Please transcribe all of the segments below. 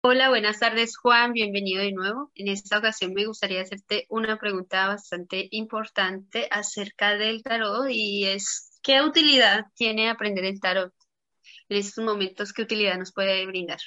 Hola, buenas tardes Juan, bienvenido de nuevo. En esta ocasión me gustaría hacerte una pregunta bastante importante acerca del tarot y es ¿qué utilidad tiene aprender el tarot en estos momentos? ¿Qué utilidad nos puede brindar?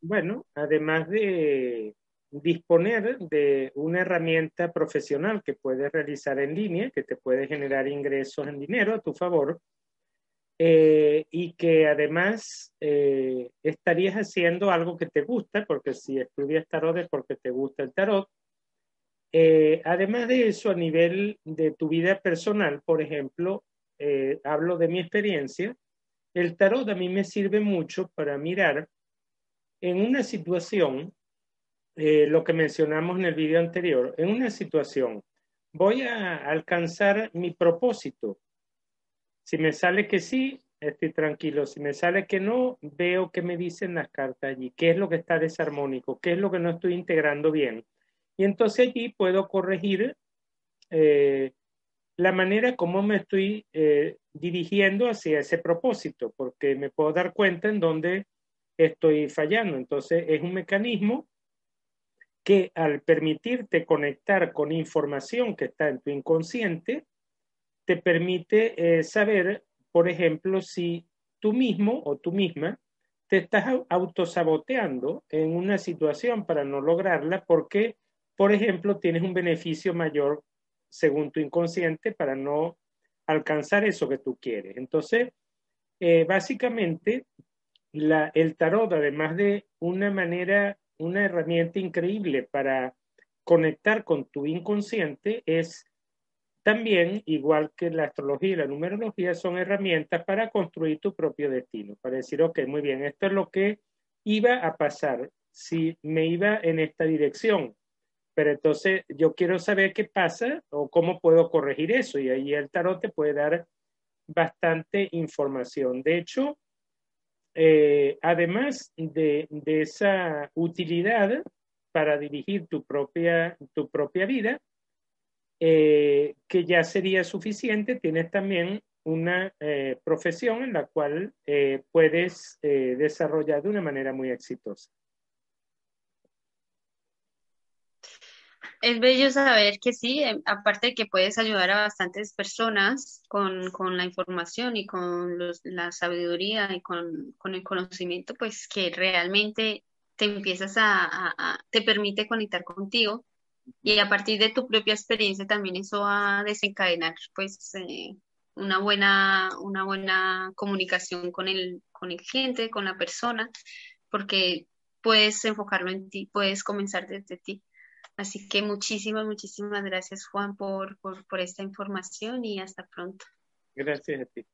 Bueno, además de disponer de una herramienta profesional que puedes realizar en línea, que te puede generar ingresos en dinero a tu favor, eh, y que además eh, estarías haciendo algo que te gusta, porque si estudias tarot es porque te gusta el tarot. Eh, además de eso, a nivel de tu vida personal, por ejemplo, hablo de mi experiencia, el tarot a mí me sirve mucho para mirar en una situación, lo que mencionamos en el video anterior, en una situación, voy a alcanzar mi propósito, si me sale que sí, estoy tranquilo. Si me sale que no, veo qué me dicen las cartas allí, qué es lo que está desarmónico, qué es lo que no estoy integrando bien. Y entonces allí puedo corregir eh, la manera como me estoy eh, dirigiendo hacia ese propósito, porque me puedo dar cuenta en dónde estoy fallando. Entonces es un mecanismo que al permitirte conectar con información que está en tu inconsciente, te permite eh, saber, por ejemplo, si tú mismo o tú misma te estás autosaboteando en una situación para no lograrla porque, por ejemplo, tienes un beneficio mayor según tu inconsciente para no alcanzar eso que tú quieres. Entonces, eh, básicamente, la, el tarot, además de una manera, una herramienta increíble para conectar con tu inconsciente, es también, igual que la astrología y la numerología, son herramientas para construir tu propio destino, para decir, ok, muy bien, esto es lo que iba a pasar si me iba en esta dirección, pero entonces yo quiero saber qué pasa o cómo puedo corregir eso y ahí el tarot te puede dar bastante información. De hecho, eh, además de, de, esa utilidad para dirigir tu propia, tu propia vida, eh, que ya sería suficiente, tienes también una eh, profesión en la cual eh, puedes desarrollar de una manera muy exitosa. Es bello saber que sí, aparte de que puedes ayudar a bastantes personas con, con la información y con la sabiduría y con, con, el conocimiento, pues que realmente te empiezas a te permite conectar contigo y a partir de tu propia experiencia también eso va a desencadenar pues eh, una buena una buena comunicación con el con el cliente con la persona porque puedes enfocarlo en ti puedes comenzar desde ti. Así que muchísimas muchísimas gracias Juan por, por, por esta información y hasta pronto. Gracias a ti